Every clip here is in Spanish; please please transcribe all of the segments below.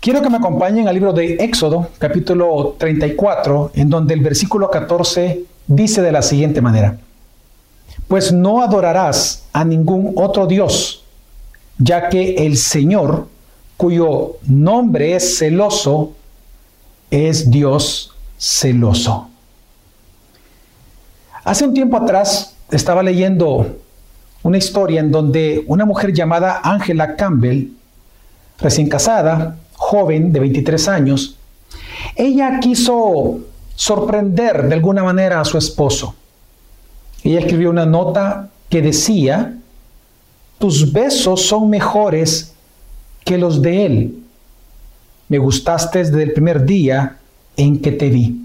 Quiero que me acompañen al libro de Éxodo, capítulo 34, en donde el versículo 14 dice de la siguiente manera, pues no adorarás a ningún otro Dios, ya que el Señor, cuyo nombre es celoso, es Dios celoso. Hace un tiempo atrás estaba leyendo una historia en donde una mujer llamada Angela Campbell, recién casada, joven de 23 años, ella quiso sorprender de alguna manera a su esposo. Ella escribió una nota que decía, tus besos son mejores que los de él. Me gustaste desde el primer día en que te vi.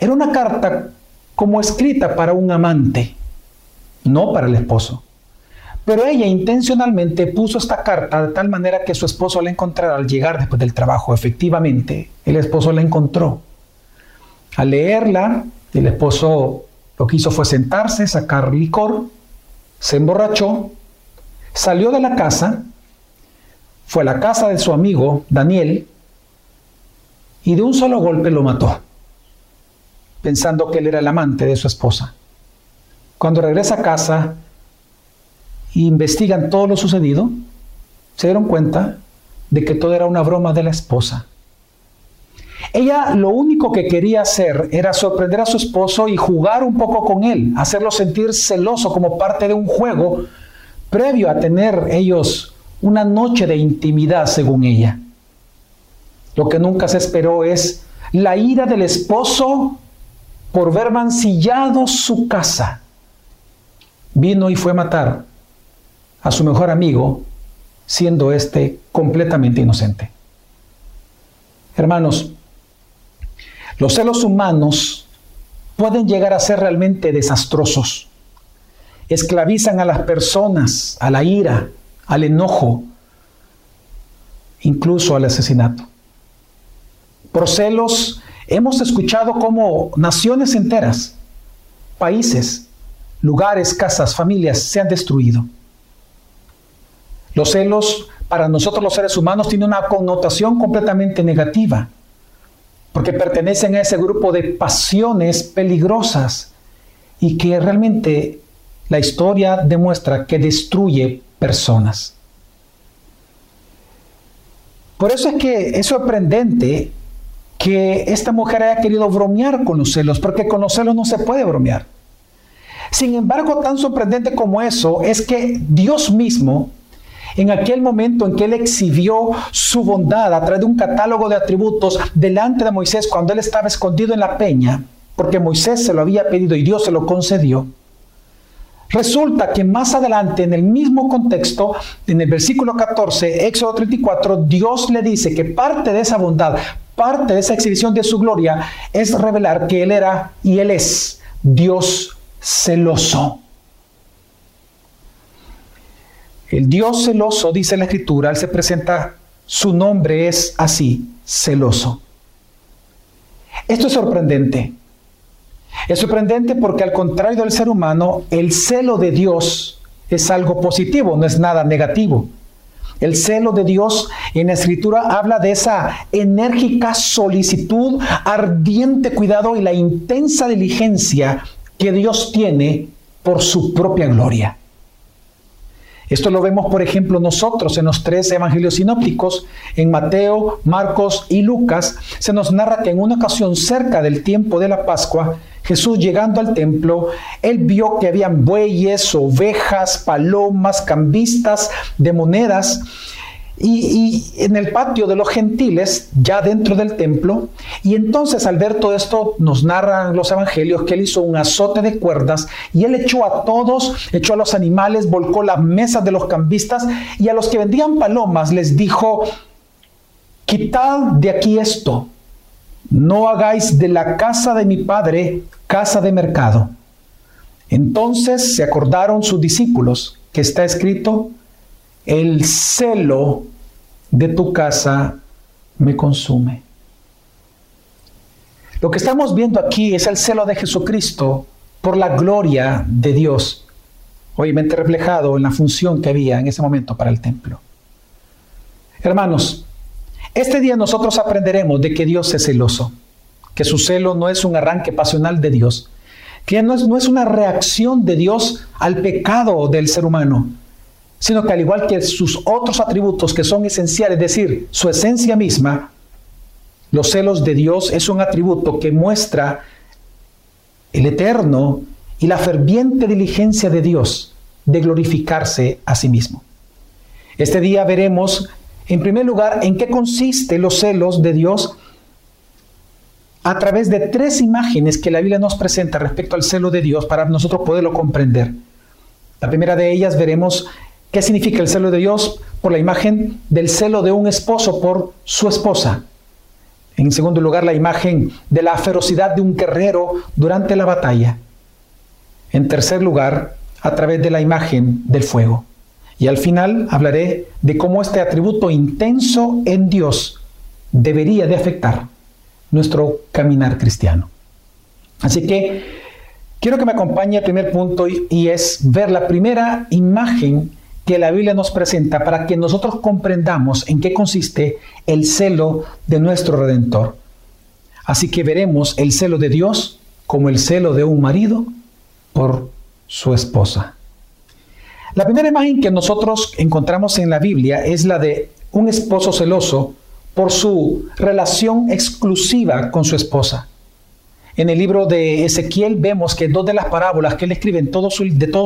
Era una carta como escrita para un amante, no para el esposo. Pero ella intencionalmente puso esta carta de tal manera que su esposo la encontrara al llegar después del trabajo. Efectivamente, el esposo la encontró. Al leerla, el esposo lo que hizo fue sentarse, sacar licor, se emborrachó, salió de la casa, fue a la casa de su amigo Daniel y de un solo golpe lo mató, pensando que él era el amante de su esposa. Cuando regresa a casa, investigan todo lo sucedido, se dieron cuenta de que todo era una broma de la esposa. Ella lo único que quería hacer era sorprender a su esposo y jugar un poco con él, hacerlo sentir celoso como parte de un juego previo a tener ellos una noche de intimidad, según ella. Lo que nunca se esperó es la ira del esposo por ver mancillado su casa. Vino y fue a matar a su mejor amigo, siendo éste completamente inocente. Hermanos, los celos humanos pueden llegar a ser realmente desastrosos. Esclavizan a las personas, a la ira, al enojo, incluso al asesinato. Por celos hemos escuchado cómo naciones enteras, países, lugares, casas, familias se han destruido. Los celos para nosotros los seres humanos tienen una connotación completamente negativa, porque pertenecen a ese grupo de pasiones peligrosas y que realmente la historia demuestra que destruye personas. Por eso es que es sorprendente que esta mujer haya querido bromear con los celos, porque con los celos no se puede bromear. Sin embargo, tan sorprendente como eso es que Dios mismo en aquel momento en que él exhibió su bondad a través de un catálogo de atributos delante de Moisés cuando él estaba escondido en la peña, porque Moisés se lo había pedido y Dios se lo concedió. Resulta que más adelante, en el mismo contexto, en el versículo 14, Éxodo 34, Dios le dice que parte de esa bondad, parte de esa exhibición de su gloria, es revelar que Él era y Él es Dios celoso. El Dios celoso, dice la Escritura, Él se presenta, su nombre es así, celoso. Esto es sorprendente. Es sorprendente porque al contrario del ser humano, el celo de Dios es algo positivo, no es nada negativo. El celo de Dios en la escritura habla de esa enérgica solicitud, ardiente cuidado y la intensa diligencia que Dios tiene por su propia gloria. Esto lo vemos, por ejemplo, nosotros en los tres evangelios sinópticos, en Mateo, Marcos y Lucas, se nos narra que en una ocasión cerca del tiempo de la Pascua, Jesús llegando al templo, él vio que habían bueyes, ovejas, palomas, cambistas de monedas y, en el patio de los gentiles, ya dentro del templo. Y entonces al ver todo esto, nos narran los evangelios que él hizo un azote de cuerdas y él echó a todos, echó a los animales, volcó las mesas de los cambistas y a los que vendían palomas les dijo, quitad de aquí esto, no hagáis de la casa de mi padre casa de mercado. Entonces se acordaron sus discípulos que está escrito, el celo de tu casa me consume. Lo que estamos viendo aquí es el celo de Jesucristo por la gloria de Dios, obviamente reflejado en la función que había en ese momento para el templo. Hermanos, Este día nosotros aprenderemos de que Dios es celoso, que su celo no es un arranque pasional de Dios, que no es, no es una reacción de Dios al pecado del ser humano, sino que al igual que sus otros atributos que son esenciales, es decir, su esencia misma, los celos de Dios es un atributo que muestra el eterno y la ferviente diligencia de Dios de glorificarse a sí mismo. Este día veremos, en primer lugar, en qué consiste los celos de Dios a través de tres imágenes que la Biblia nos presenta respecto al celo de Dios para nosotros poderlo comprender. La primera de ellas veremos qué significa el celo de Dios por la imagen del celo de un esposo por su esposa. En segundo lugar, la imagen de la ferocidad de un guerrero durante la batalla. En tercer lugar, a través de la imagen del fuego. Y al final hablaré de cómo este atributo intenso en Dios debería de afectar nuestro caminar cristiano. Así que quiero que me acompañe al primer punto y, es ver la primera imagen que la Biblia nos presenta para que nosotros comprendamos en qué consiste el celo de nuestro Redentor. Así que veremos el celo de Dios como el celo de un marido por su esposa. La primera imagen que nosotros encontramos en la Biblia es la de un esposo celoso por su relación exclusiva con su esposa. En el libro de Ezequiel vemos que dos de las parábolas que él escribe de todo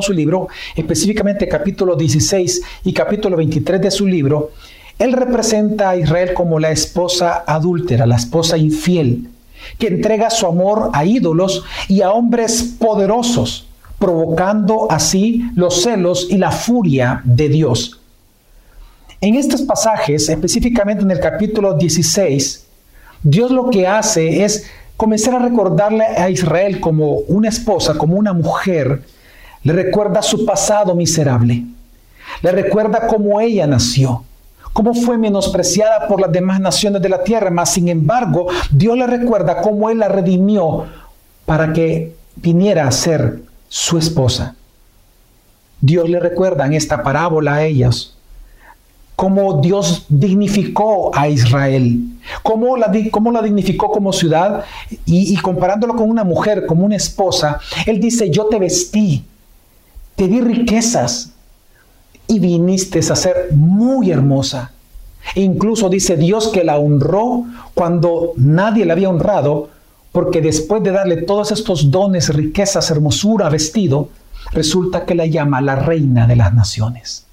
su libro, específicamente capítulo 16 y capítulo 23 de su libro, él representa a Israel como la esposa adúltera, la esposa infiel, que entrega su amor a ídolos y a hombres poderosos, provocando así los celos y la furia de Dios. En estos pasajes, específicamente en el capítulo 16, Dios lo que hace es comenzar a recordarle a Israel como una esposa, como una mujer, le recuerda su pasado miserable, le recuerda cómo ella nació, cómo fue menospreciada por las demás naciones de la tierra, mas sin embargo Dios le recuerda cómo Él la redimió para que viniera a ser su esposa. Dios le recuerda en esta parábola a ellos cómo Dios dignificó a Israel, cómo la, dignificó como ciudad y, y comparándolo con una mujer, como una esposa, Él dice, yo te vestí, te di riquezas y viniste a ser muy hermosa. E incluso dice Dios que la honró cuando nadie la había honrado, porque después de darle todos estos dones, riquezas, hermosura, vestido, resulta que la llama la reina de las naciones.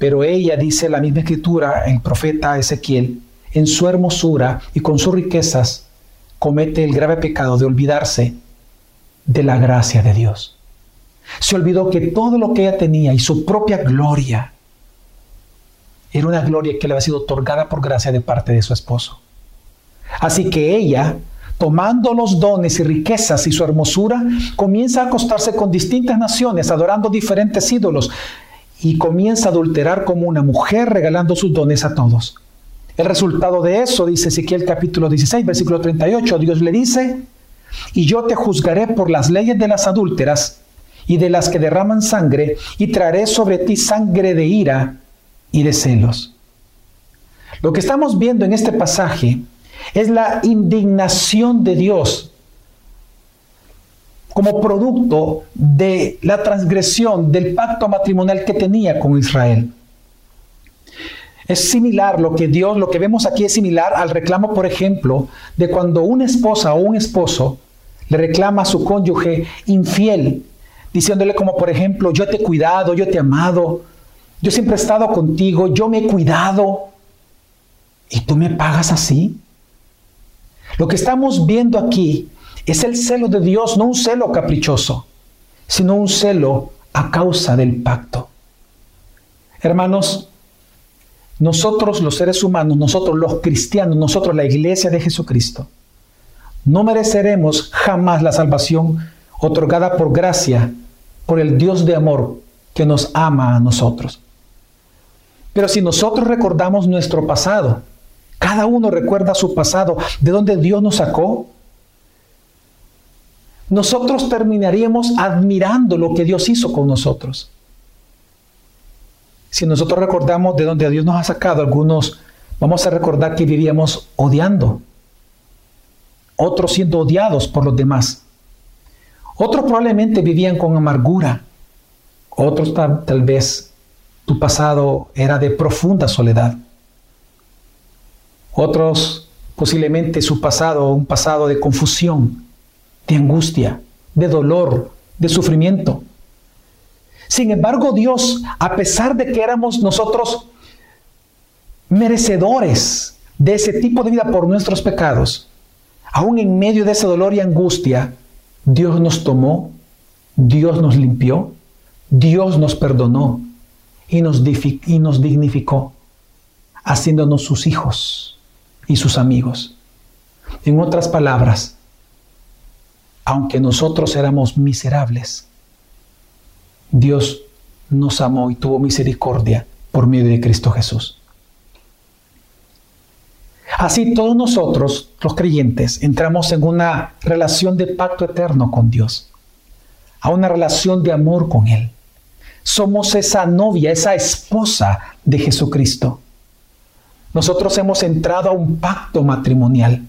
Pero ella, dice la misma escritura, el profeta Ezequiel, en su hermosura y con sus riquezas, comete el grave pecado de olvidarse de la gracia de Dios. Se olvidó que todo lo que ella tenía y su propia gloria era una gloria que le había sido otorgada por gracia de parte de su esposo. Así que ella, tomando los dones y riquezas y su hermosura, comienza a acostarse con distintas naciones, adorando diferentes ídolos, y comienza a adulterar como una mujer regalando sus dones a todos. El resultado de eso, dice Ezequiel capítulo 16, versículo 38, Dios le dice, y yo te juzgaré por las leyes de las adúlteras y de las que derraman sangre, y traeré sobre ti sangre de ira y de celos. Lo que estamos viendo en este pasaje es la indignación de Dios como producto de la transgresión del pacto matrimonial que tenía con Israel. Es similar lo que Dios, lo que vemos aquí es similar al reclamo, por ejemplo, de cuando una esposa o un esposo le reclama a su cónyuge infiel, diciéndole como, por ejemplo, yo te he cuidado, yo te he amado, yo siempre he estado contigo, yo me he cuidado, y tú me pagas así. Lo que estamos viendo aquí es el celo de Dios, no un celo caprichoso, sino un celo a causa del pacto. Hermanos, nosotros los seres humanos, nosotros los cristianos, nosotros la iglesia de Jesucristo, no mereceremos jamás la salvación otorgada por gracia por el Dios de amor que nos ama a nosotros. Pero si nosotros recordamos nuestro pasado, cada uno recuerda su pasado, de donde Dios nos sacó, nosotros terminaríamos admirando lo que Dios hizo con nosotros. Si nosotros recordamos de donde Dios nos ha sacado, algunos vamos a recordar que vivíamos odiando, otros siendo odiados por los demás. Otros probablemente vivían con amargura, otros tal, tal vez tu pasado era de profunda soledad. Otros posiblemente su pasado, un pasado de confusión, de angustia, de dolor, de sufrimiento. Sin embargo, Dios, a pesar de que éramos nosotros merecedores de ese tipo de vida por nuestros pecados, aún en medio de ese dolor y angustia, Dios nos tomó, Dios nos limpió, Dios nos perdonó y nos, y nos dignificó, haciéndonos sus hijos y sus amigos. En otras palabras, aunque nosotros éramos miserables, Dios nos amó y tuvo misericordia por medio de Cristo Jesús. Así todos nosotros, los creyentes, entramos en una relación de pacto eterno con Dios, a una relación de amor con Él. Somos esa novia, esa esposa de Jesucristo. Nosotros hemos entrado a un pacto matrimonial.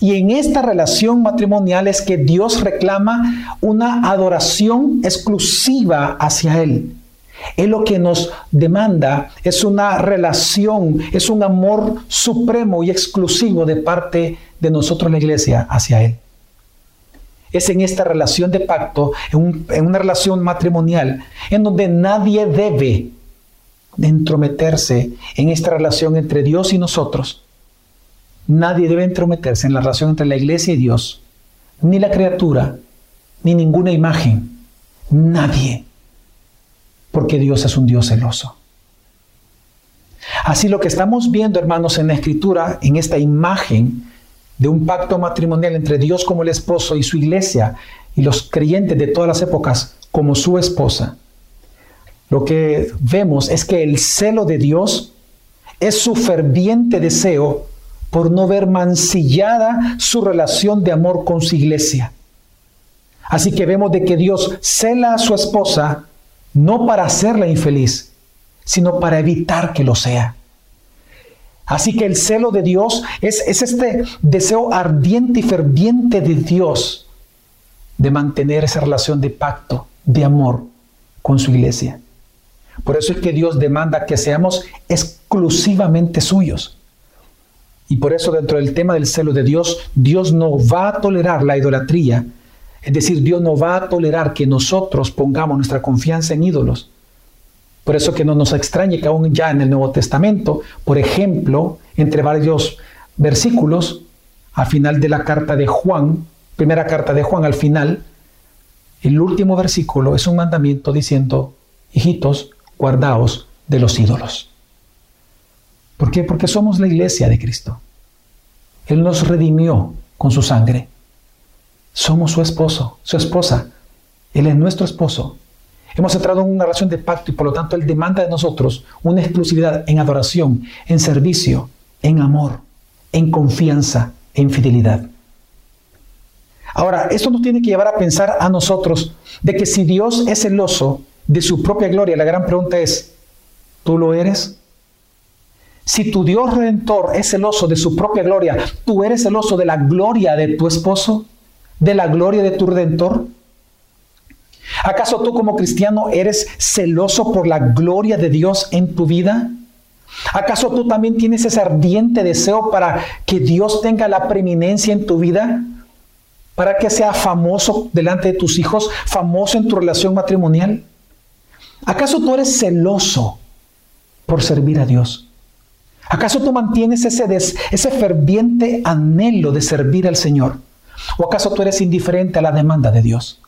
Y en esta relación matrimonial es que Dios reclama una adoración exclusiva hacia Él. Él lo que nos demanda es una relación, es un amor supremo y exclusivo de parte de nosotros la iglesia hacia Él. Es en esta relación de pacto, en, en una relación matrimonial, en donde nadie debe de entrometerse en esta relación entre Dios y nosotros. Nadie debe entrometerse en la relación entre la iglesia y Dios, ni la criatura, ni ninguna imagen. Nadie. Porque Dios es un Dios celoso. Así lo que estamos viendo, hermanos, en la escritura, en esta imagen de un pacto matrimonial entre Dios como el esposo y su iglesia y los creyentes de todas las épocas como su esposa, lo que vemos es que el celo de Dios es su ferviente deseo por no ver mancillada su relación de amor con su iglesia. Así que vemos de que Dios cela a su esposa no para hacerla infeliz, sino para evitar que lo sea. Así que el celo de Dios es, es este deseo ardiente y ferviente de Dios de mantener esa relación de pacto, de amor con su iglesia. Por eso es que Dios demanda que seamos exclusivamente suyos. Y por eso dentro del tema del celo de Dios, Dios no va a tolerar la idolatría. Es decir, Dios no va a tolerar que nosotros pongamos nuestra confianza en ídolos. Por eso que no nos extrañe que aún ya en el Nuevo Testamento, por ejemplo, entre varios versículos, al final de la carta de Juan, primera carta de Juan al final, el último versículo es un mandamiento diciendo, hijitos, guardaos de los ídolos. ¿Por qué? Porque somos la iglesia de Cristo. Él nos redimió con su sangre. Somos su esposo, su esposa. Él es nuestro esposo. Hemos entrado en una relación de pacto y por lo tanto Él demanda de nosotros una exclusividad en adoración, en servicio, en amor, en confianza, en fidelidad. Ahora, esto nos tiene que llevar a pensar a nosotros de que si Dios es celoso de su propia gloria, la gran pregunta es, ¿tú lo eres? Si tu Dios redentor es celoso de su propia gloria, ¿tú eres celoso de la gloria de tu esposo? ¿De la gloria de tu redentor? ¿Acaso tú como cristiano eres celoso por la gloria de Dios en tu vida? ¿Acaso tú también tienes ese ardiente deseo para que Dios tenga la preeminencia en tu vida? ¿Para que sea famoso delante de tus hijos, famoso en tu relación matrimonial? ¿Acaso tú eres celoso por servir a Dios? ¿Acaso tú mantienes ese, ese ferviente anhelo de servir al Señor? ¿O acaso tú eres indiferente a la demanda de Dios?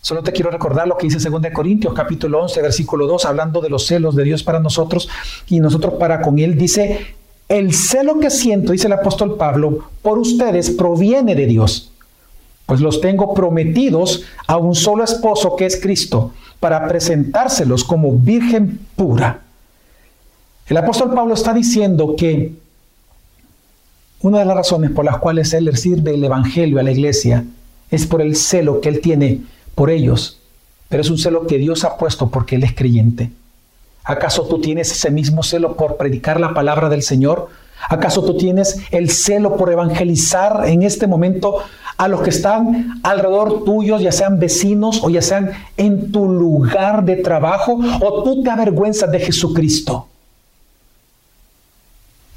Solo te quiero recordar lo que dice 2 Corintios capítulo 11 versículo 2 hablando de los celos de Dios para nosotros y nosotros para con Él. Dice, el celo que siento, dice el apóstol Pablo, por ustedes proviene de Dios, pues los tengo prometidos a un solo esposo que es Cristo para presentárselos como virgen pura. El apóstol Pablo está diciendo que una de las razones por las cuales él sirve el Evangelio a la iglesia es por el celo que él tiene por ellos, pero es un celo que Dios ha puesto porque él es creyente. ¿Acaso tú tienes ese mismo celo por predicar la palabra del Señor? ¿Acaso tú tienes el celo por evangelizar en este momento a los que están alrededor tuyos, ya sean vecinos o ya sean en tu lugar de trabajo? ¿O tú te avergüenzas de Jesucristo?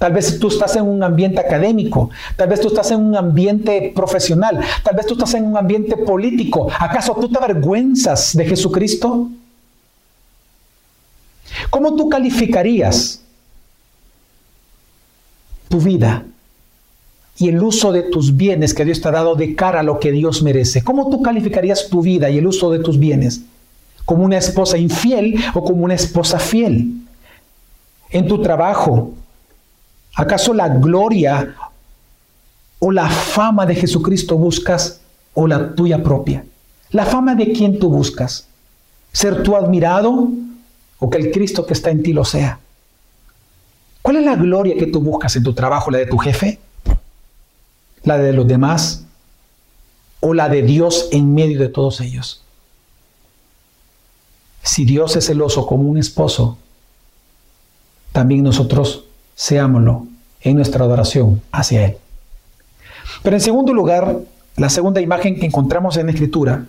Tal vez tú estás en un ambiente académico, tal vez tú estás en un ambiente profesional, tal vez tú estás en un ambiente político. ¿Acaso tú te avergüenzas de Jesucristo? ¿Cómo tú calificarías tu vida y el uso de tus bienes que Dios te ha dado de cara a lo que Dios merece? ¿Cómo tú calificarías tu vida y el uso de tus bienes? ¿Como una esposa infiel o como una esposa fiel? En tu trabajo, ¿Acaso la gloria o la fama de Jesucristo buscas o la tuya propia? ¿La fama de quién tú buscas? ¿Ser tú admirado o que el Cristo que está en ti lo sea? ¿Cuál es la gloria que tú buscas en tu trabajo? ¿La de tu jefe? ¿La de los demás? ¿O la de Dios en medio de todos ellos? Si Dios es celoso como un esposo, también nosotros seámoslo en nuestra adoración hacia Él. Pero en segundo lugar, la segunda imagen que encontramos en la Escritura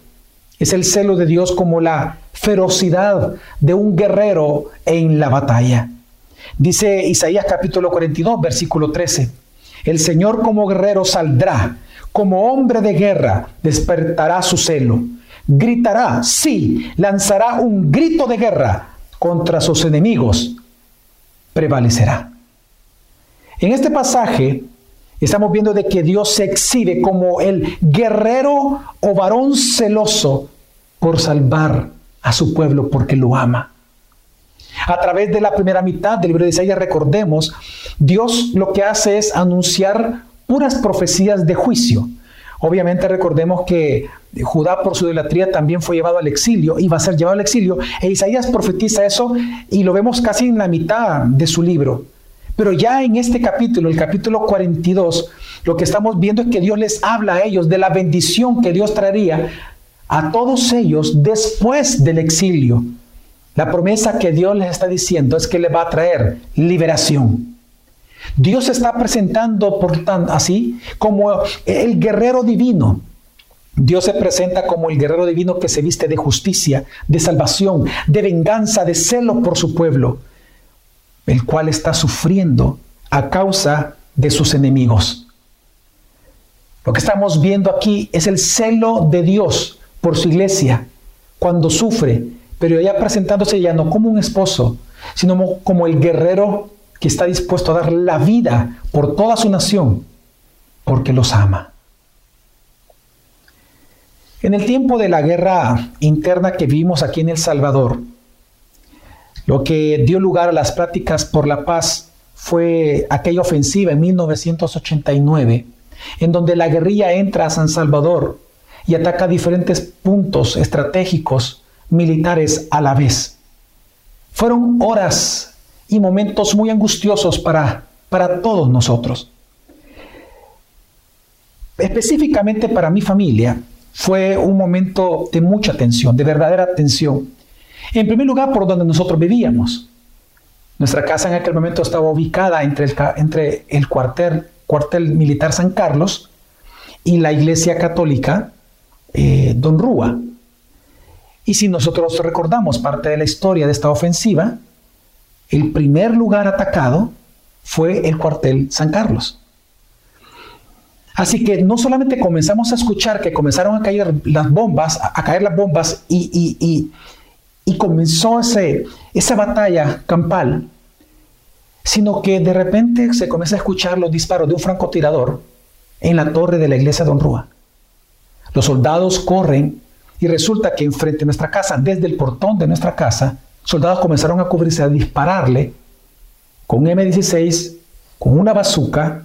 es el celo de Dios como la ferocidad de un guerrero en la batalla. Dice Isaías capítulo 42, versículo 13, el Señor como guerrero saldrá, como hombre de guerra despertará su celo, gritará, sí, lanzará un grito de guerra contra sus enemigos, prevalecerá. En este pasaje estamos viendo de que Dios se exhibe como el guerrero o varón celoso por salvar a su pueblo porque lo ama. A través de la primera mitad del libro de Isaías, recordemos, Dios lo que hace es anunciar puras profecías de juicio. Obviamente recordemos que Judá por su idolatría también fue llevado al exilio, iba a ser llevado al exilio, e Isaías profetiza eso y lo vemos casi en la mitad de su libro. Pero ya en este capítulo, el capítulo 42, lo que estamos viendo es que Dios les habla a ellos de la bendición que Dios traería a todos ellos después del exilio. La promesa que Dios les está diciendo es que le va a traer liberación. Dios se está presentando por tanto así como el guerrero divino. Dios se presenta como el guerrero divino que se viste de justicia, de salvación, de venganza, de celo por su pueblo el cual está sufriendo a causa de sus enemigos. Lo que estamos viendo aquí es el celo de Dios por su iglesia cuando sufre, pero ya presentándose ya no como un esposo, sino como el guerrero que está dispuesto a dar la vida por toda su nación, porque los ama. En el tiempo de la guerra interna que vimos aquí en El Salvador, lo que dio lugar a las prácticas por la paz fue aquella ofensiva en 1989, en donde la guerrilla entra a San Salvador y ataca diferentes puntos estratégicos militares a la vez. Fueron horas y momentos muy angustiosos para, para todos nosotros. Específicamente para mi familia fue un momento de mucha tensión, de verdadera tensión en primer lugar, por donde nosotros vivíamos. Nuestra casa en aquel momento estaba ubicada entre el, cuartel militar San Carlos y la iglesia católica eh, Don Rúa. Y si nosotros recordamos parte de la historia de esta ofensiva, el primer lugar atacado fue el cuartel San Carlos. Así que no solamente comenzamos a escuchar que comenzaron a caer las bombas, a caer las bombas y, y comenzó ese, esa batalla campal, sino que de repente se comienza a escuchar los disparos de un francotirador en la torre de la iglesia de Don Rúa. Los soldados corren y resulta que enfrente de nuestra casa, desde el portón de nuestra casa, soldados comenzaron a cubrirse, a dispararle con M16, con una bazuca,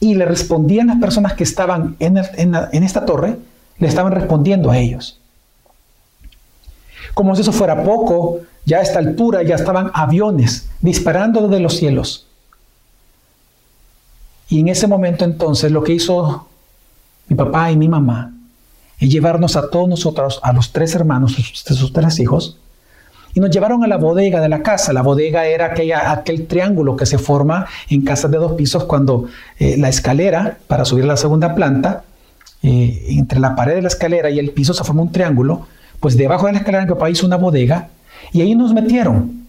y le respondían las personas que estaban en, en esta torre, le estaban respondiendo a ellos. Como si eso fuera poco, ya a esta altura ya estaban aviones disparando desde los cielos. Y en ese momento entonces lo que hizo mi papá y mi mamá es llevarnos a todos nosotros, a los tres hermanos de sus tres hijos, y nos llevaron a la bodega de la casa. La bodega era aquella, aquel triángulo que se forma en casas de dos pisos cuando eh, la escalera para subir a la segunda planta, eh, entre la pared de la escalera y el piso se forma un triángulo, pues debajo de la escalera mi papá hizo una bodega y ahí nos metieron.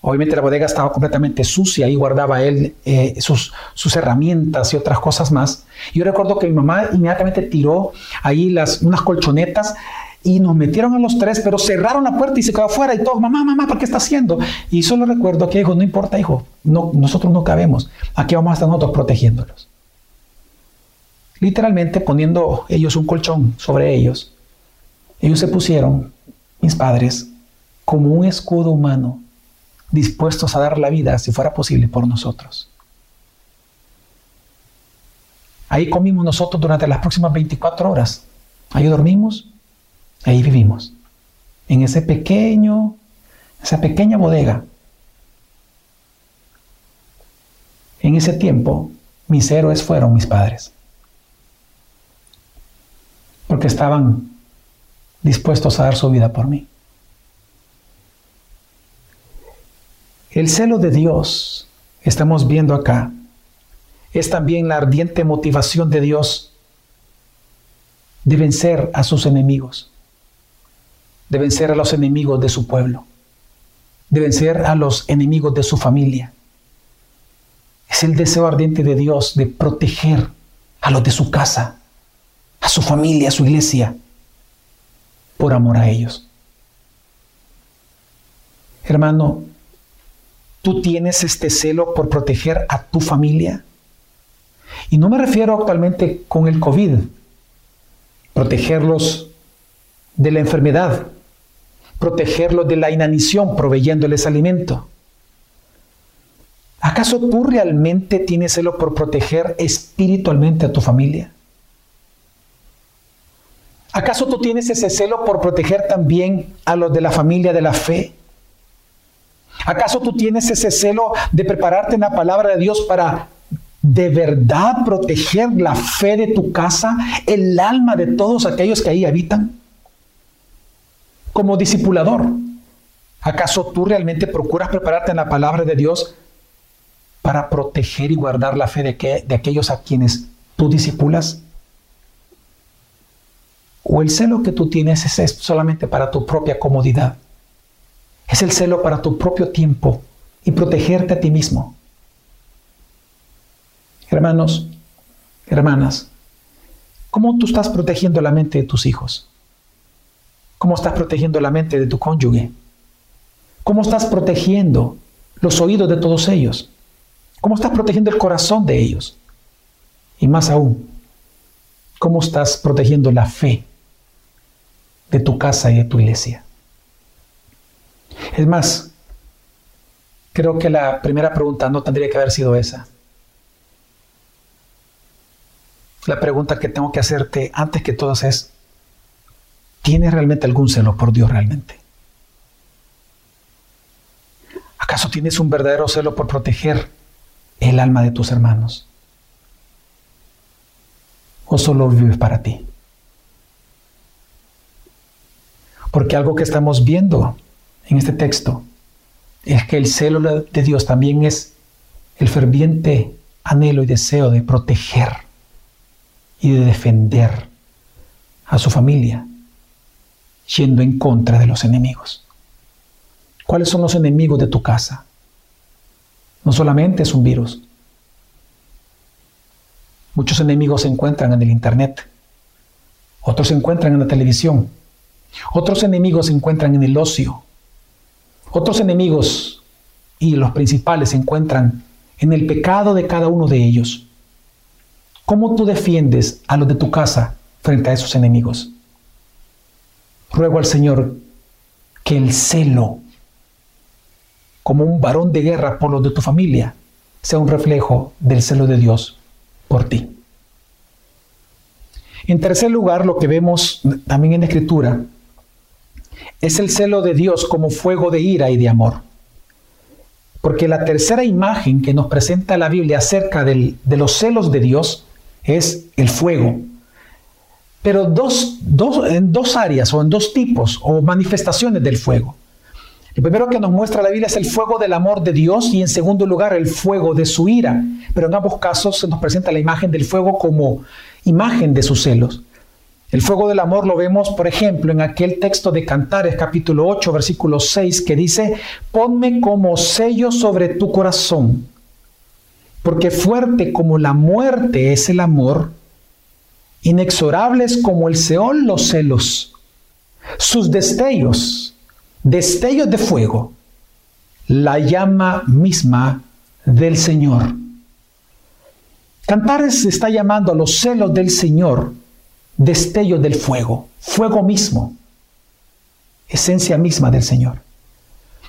Obviamente la bodega estaba completamente sucia, ahí guardaba él eh, sus, sus, herramientas y otras cosas más. Yo recuerdo que mi mamá inmediatamente tiró ahí las, unas colchonetas y nos metieron a los tres, pero cerraron la puerta y se quedó afuera y todos, mamá, mamá, ¿por qué está haciendo? Y solo recuerdo que dijo, no importa, hijo, no, nosotros no cabemos, aquí vamos a estar nosotros protegiéndolos. Literalmente poniendo ellos un colchón sobre ellos. Ellos se pusieron, mis padres, como un escudo humano dispuestos a dar la vida, si fuera posible, por nosotros. Ahí comimos nosotros durante las próximas 24 horas. Ahí dormimos, ahí vivimos. En ese pequeño, esa pequeña bodega. En ese tiempo, mis héroes fueron mis padres. Porque estaban dispuestos a dar su vida por mí. El celo de Dios, estamos viendo acá, es también la ardiente motivación de Dios de vencer a sus enemigos, de vencer a los enemigos de su pueblo, de vencer a los enemigos de su familia. Es el deseo ardiente de Dios de proteger a los de su casa, a su familia, a su iglesia, por amor a ellos. Hermano, ¿Tú tienes este celo por proteger a tu familia? Y no me refiero actualmente con el COVID, protegerlos de la enfermedad, protegerlos de la inanición proveyéndoles alimento. ¿Acaso tú realmente tienes celo por proteger espiritualmente a tu familia? ¿Acaso tú tienes ese celo por proteger también a los de la familia de la fe? ¿Acaso tú tienes ese celo de prepararte en la palabra de Dios para de verdad proteger la fe de tu casa, el alma de todos aquellos que ahí habitan? Como discipulador, ¿acaso tú realmente procuras prepararte en la palabra de Dios para proteger y guardar la fe de, de aquellos a quienes tú discipulas? ¿O el celo que tú tienes es solamente para tu propia comodidad? Es el celo para tu propio tiempo y protegerte a ti mismo. Hermanos, hermanas, ¿cómo tú estás protegiendo la mente de tus hijos? ¿Cómo estás protegiendo la mente de tu cónyuge? ¿Cómo estás protegiendo los oídos de todos ellos? ¿Cómo estás protegiendo el corazón de ellos? Y más aún, ¿cómo estás protegiendo la fe de tu casa y de tu iglesia? Es más, creo que la primera pregunta no tendría que haber sido esa. La pregunta que tengo que hacerte antes que todas es, ¿tienes realmente algún celo por Dios realmente? ¿Acaso tienes un verdadero celo por proteger el alma de tus hermanos? ¿O solo vives para ti? Porque algo que estamos viendo en este texto es que el celo de Dios también es el ferviente anhelo y deseo de proteger y de defender a su familia, yendo en contra de los enemigos. ¿Cuáles son los enemigos de tu casa? No solamente es un virus. Muchos enemigos se encuentran en el Internet, otros se encuentran en la televisión, otros enemigos se encuentran en el ocio, otros enemigos, y los principales, se encuentran en el pecado de cada uno de ellos. ¿Cómo tú defiendes a los de tu casa frente a esos enemigos? Ruego al Señor que el celo, como un varón de guerra por los de tu familia, sea un reflejo del celo de Dios por ti. En tercer lugar, lo que vemos también en la Escritura es el celo de Dios como fuego de ira y de amor. Porque la tercera imagen que nos presenta la Biblia acerca de los celos de Dios es el fuego. Pero dos, en dos áreas o en dos tipos o manifestaciones del fuego. El primero que nos muestra la Biblia es el fuego del amor de Dios y en segundo lugar el fuego de su ira. Pero en ambos casos se nos presenta la imagen del fuego como imagen de sus celos. El fuego del amor lo vemos, por ejemplo, en aquel texto de Cantares capítulo 8, versículo 6, que dice, ponme como sello sobre tu corazón, porque fuerte como la muerte es el amor, inexorables como el Seol los celos, sus destellos, destellos de fuego, la llama misma del Señor. Cantares está llamando a los celos del Señor destellos del fuego, fuego mismo, esencia misma del Señor.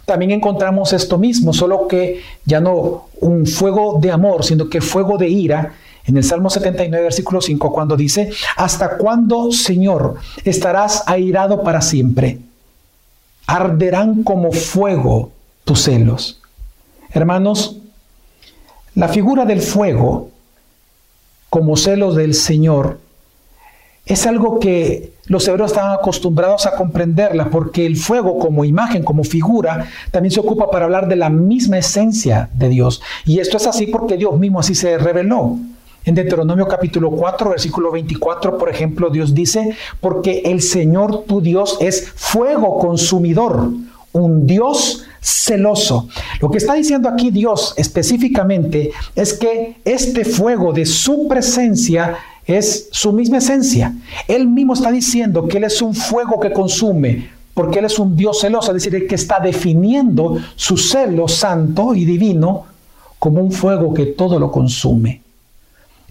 También encontramos esto mismo, solo que ya no un fuego de amor, sino que fuego de ira, en el Salmo 79, versículo 5, cuando dice, ¿hasta cuándo, Señor, estarás airado para siempre? Arderán como fuego tus celos. Hermanos, la figura del fuego como celos del Señor es algo que los hebreos estaban acostumbrados a comprenderla porque el fuego como imagen, como figura, también se ocupa para hablar de la misma esencia de Dios. Y esto es así porque Dios mismo así se reveló. En Deuteronomio capítulo 4, versículo 24, por ejemplo, Dios dice, porque el Señor tu Dios es fuego consumidor, un Dios celoso. Lo que está diciendo aquí Dios específicamente es que este fuego de su presencia es su misma esencia. Él mismo está diciendo que Él es un fuego que consume, porque Él es un Dios celoso, es decir, que está definiendo su celo santo y divino como un fuego que todo lo consume.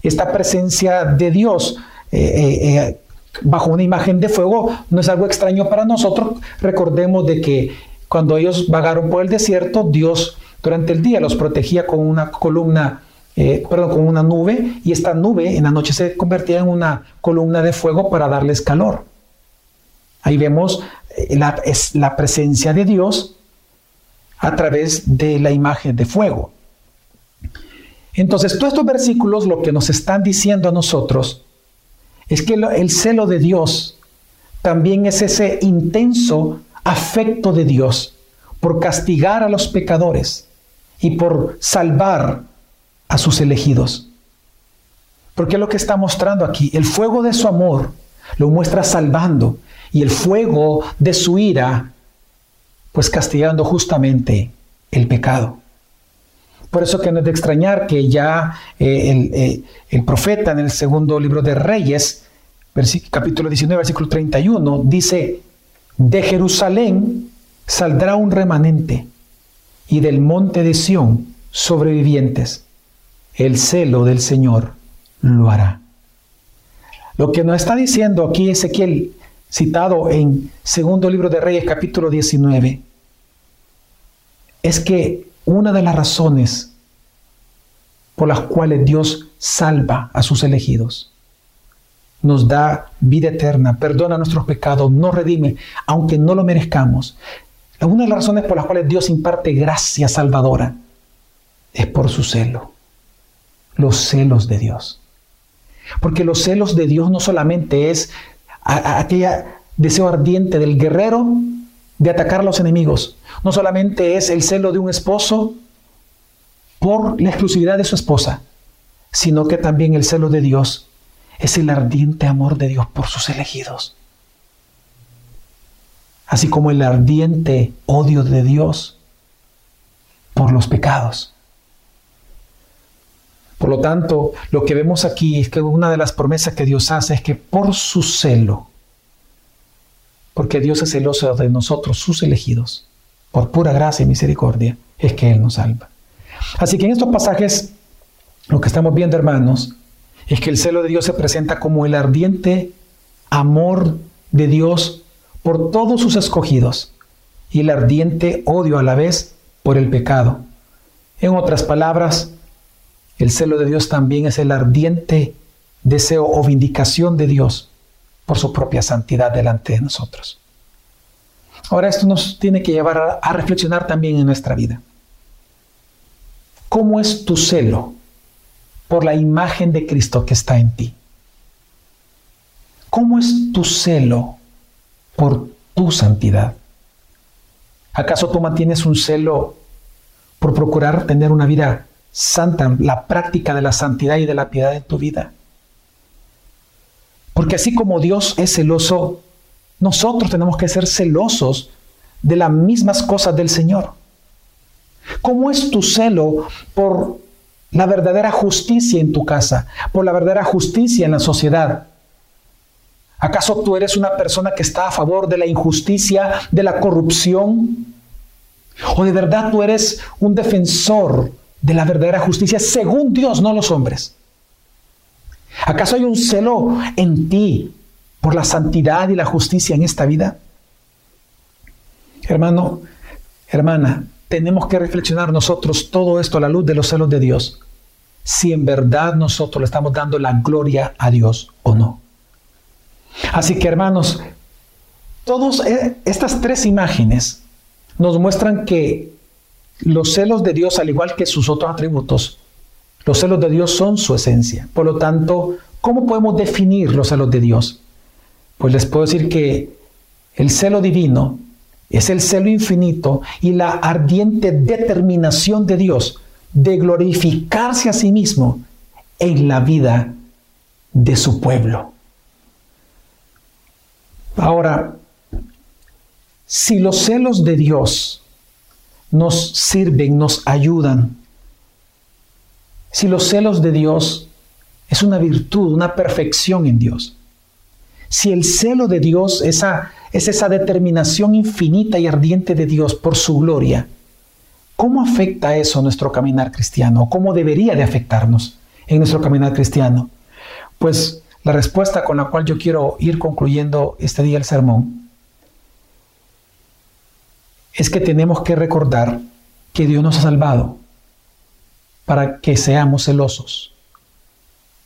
Esta presencia de Dios eh, eh, eh, bajo una imagen de fuego no es algo extraño para nosotros. Recordemos de que cuando ellos vagaron por el desierto, Dios durante el día los protegía con una columna eh, perdón, con una nube y esta nube en la noche se convertía en una columna de fuego para darles calor. Ahí vemos eh, la, la presencia de Dios a través de la imagen de fuego. Entonces, todos estos versículos lo que nos están diciendo a nosotros es que el celo de Dios también es ese intenso afecto de Dios por castigar a los pecadores y por salvar a sus elegidos. Porque es lo que está mostrando aquí. El fuego de su amor lo muestra salvando y el fuego de su ira, pues castigando justamente el pecado. Por eso que no es de extrañar que ya eh, el, eh, el, profeta en el segundo libro de Reyes, capítulo 19, versículo 31, dice, de Jerusalén saldrá un remanente y del monte de Sión sobrevivientes el celo del Señor lo hará. Lo que nos está diciendo aquí Ezequiel, citado en segundo libro de Reyes capítulo 19, es que una de las razones por las cuales Dios salva a sus elegidos, nos da vida eterna, perdona nuestros pecados, nos redime, aunque no lo merezcamos. Una de las razones por las cuales Dios imparte gracia salvadora es por su celo los celos de Dios. Porque los celos de Dios no solamente es aquel deseo ardiente del guerrero de atacar a los enemigos, no solamente es el celo de un esposo por la exclusividad de su esposa, sino que también el celo de Dios es el ardiente amor de Dios por sus elegidos. Así como el ardiente odio de Dios por los pecados. Por lo tanto, lo que vemos aquí es que una de las promesas que Dios hace es que por su celo, porque Dios es celoso de nosotros, sus elegidos, por pura gracia y misericordia, es que Él nos salva. Así que en estos pasajes, lo que estamos viendo, hermanos, es que el celo de Dios se presenta como el ardiente amor de Dios por todos sus escogidos y el ardiente odio a la vez por el pecado. En otras palabras, el celo de Dios también es el ardiente deseo o vindicación de Dios por su propia santidad delante de nosotros. Ahora esto nos tiene que llevar a, reflexionar también en nuestra vida. ¿Cómo es tu celo por la imagen de Cristo que está en ti? ¿Cómo es tu celo por tu santidad? ¿Acaso tú mantienes un celo por procurar tener una vida santa, la práctica de la santidad y de la piedad en tu vida? Porque así como Dios es celoso, nosotros tenemos que ser celosos de las mismas cosas del Señor. ¿Cómo es tu celo por la verdadera justicia en tu casa, por la verdadera justicia en la sociedad? ¿Acaso tú eres una persona que está a favor de la injusticia, de la corrupción? ¿O de verdad tú eres un defensor de la verdadera justicia según Dios, no los hombres? ¿Acaso hay un celo en ti por la santidad y la justicia en esta vida? Hermano, hermana, tenemos que reflexionar nosotros todo esto a la luz de los celos de Dios, si en verdad nosotros le estamos dando la gloria a Dios o no. Así que hermanos, todas eh, estas tres imágenes nos muestran que los celos de Dios, al igual que sus otros atributos, los celos de Dios son su esencia. Por lo tanto, ¿cómo podemos definir los celos de Dios? Pues les puedo decir que el celo divino es el celo infinito y la ardiente determinación de Dios de glorificarse a sí mismo en la vida de su pueblo. Ahora, si los celos de Dios nos sirven, nos ayudan, si los celos de Dios es una virtud, una perfección en Dios, si el celo de Dios esa, es esa determinación infinita y ardiente de Dios por su gloria, ¿cómo afecta eso nuestro caminar cristiano? ¿Cómo debería de afectarnos en nuestro caminar cristiano? Pues la respuesta con la cual yo quiero ir concluyendo este día el sermón es que tenemos que recordar que Dios nos ha salvado para que seamos celosos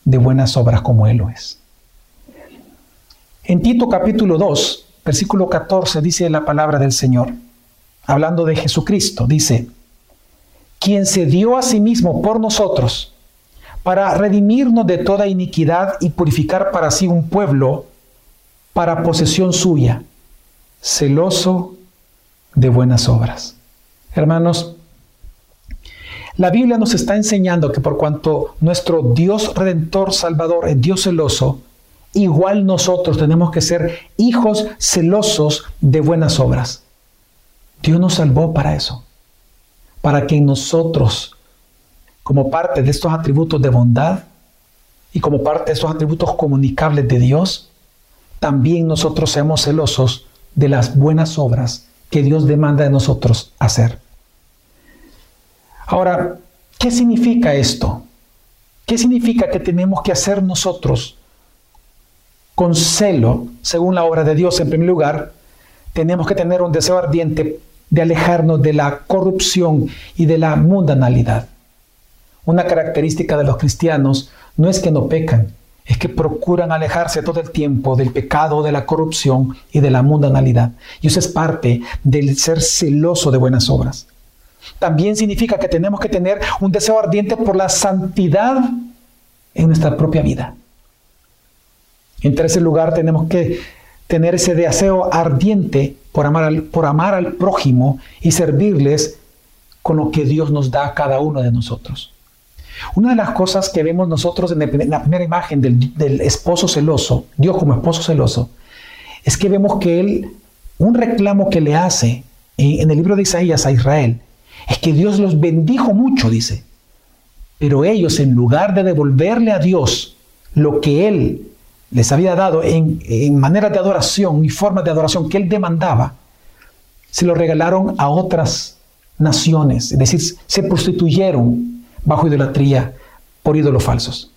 de buenas obras como Él lo es. En Tito capítulo 2, versículo 14 dice la palabra del Señor, hablando de Jesucristo, dice, quien se dio a sí mismo por nosotros para redimirnos de toda iniquidad y purificar para sí un pueblo para posesión suya, celoso de buenas obras. Hermanos, la Biblia nos está enseñando que por cuanto nuestro Dios redentor salvador es Dios celoso, igual nosotros tenemos que ser hijos celosos de buenas obras. Dios nos salvó para eso, para que nosotros, como parte de estos atributos de bondad y como parte de estos atributos comunicables de Dios, también nosotros seamos celosos de las buenas obras que Dios demanda de nosotros hacer. Ahora, ¿qué significa esto? ¿Qué significa que tenemos que hacer nosotros con celo, según la obra de Dios en primer lugar, tenemos que tener un deseo ardiente de alejarnos de la corrupción y de la mundanalidad. Una característica de los cristianos no es que no pecan, es que procuran alejarse todo el tiempo del pecado, de la corrupción y de la mundanalidad. Y eso es parte del ser celoso de buenas obras. También significa que tenemos que tener un deseo ardiente por la santidad en nuestra propia vida. En tercer lugar, tenemos que tener ese deseo ardiente por amar, al, por amar al prójimo y servirles con lo que Dios nos da a cada uno de nosotros. Una de las cosas que vemos nosotros en, la primera imagen del, esposo celoso, Dios como esposo celoso, es que vemos que Él, un reclamo que le hace en, el libro de Isaías a Israel, es que Dios los bendijo mucho, dice. Pero ellos, en lugar de devolverle a Dios lo que Él les había dado en, en maneras de adoración y formas de adoración que él demandaba, se lo regalaron a otras naciones, es decir, se prostituyeron bajo idolatría por ídolos falsos.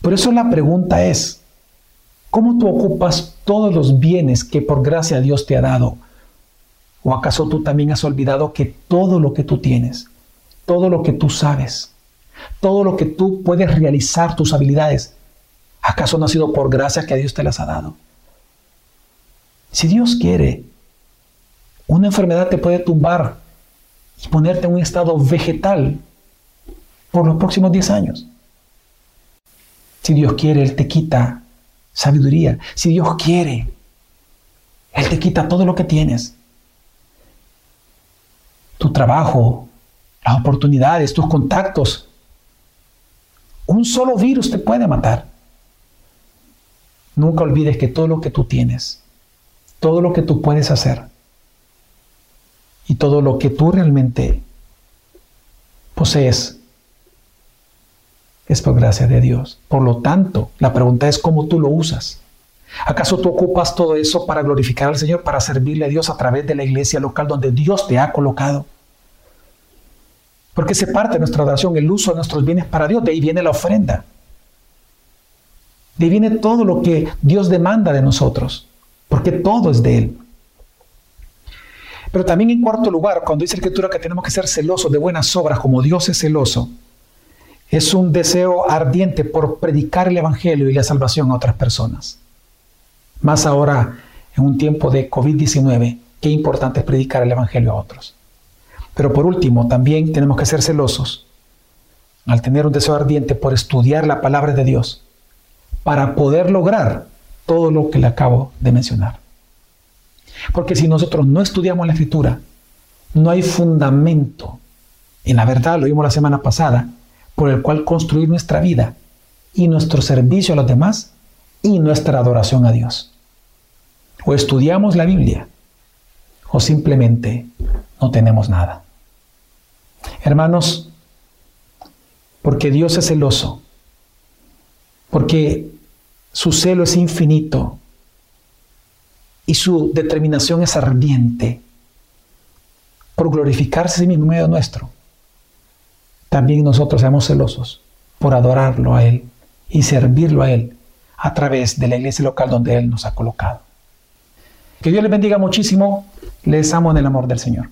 Por eso la pregunta es, ¿cómo tú ocupas todos los bienes que por gracia Dios te ha dado? ¿O acaso tú también has olvidado que todo lo que tú tienes, todo lo que tú sabes, todo lo que tú puedes realizar, tus habilidades, ¿Acaso no ha sido por gracia que Dios te las ha dado? Si Dios quiere, una enfermedad te puede tumbar y ponerte en un estado vegetal por los próximos 10 años. Si Dios quiere, Él te quita sabiduría. Si Dios quiere, Él te quita todo lo que tienes. tu trabajo, las oportunidades, tus contactos. Un solo virus te puede matar. Nunca olvides que todo lo que tú tienes, todo lo que tú puedes hacer y todo lo que tú realmente posees es por gracia de Dios. Por lo tanto, la pregunta es cómo tú lo usas. ¿Acaso tú ocupas todo eso para glorificar al Señor, para servirle a Dios a través de la iglesia local donde Dios te ha colocado? Porque se parte de nuestra oración, el uso de nuestros bienes para Dios, de ahí viene la ofrenda. De ahí viene todo lo que Dios demanda de nosotros, porque todo es de Él. Pero también en cuarto lugar, cuando dice la Escritura que tenemos que ser celosos de buenas obras como Dios es celoso, es un deseo ardiente por predicar el Evangelio y la salvación a otras personas. Más ahora, en un tiempo de COVID-19, qué importante es predicar el Evangelio a otros. Pero por último, también tenemos que ser celosos al tener un deseo ardiente por estudiar la palabra de Dios para poder lograr todo lo que le acabo de mencionar. Porque si nosotros no estudiamos la escritura, no hay fundamento en la verdad, lo vimos la semana pasada, por el cual construir nuestra vida y nuestro servicio a los demás y nuestra adoración a Dios. O estudiamos la Biblia o simplemente no tenemos nada. Hermanos, porque Dios es celoso, porque su celo es infinito y su determinación es ardiente por glorificarse a sí mismo en medio nuestro. También nosotros seamos celosos por adorarlo a Él y servirlo a Él a través de la iglesia local donde Él nos ha colocado. Que Dios les bendiga muchísimo. Les amo en el amor del Señor.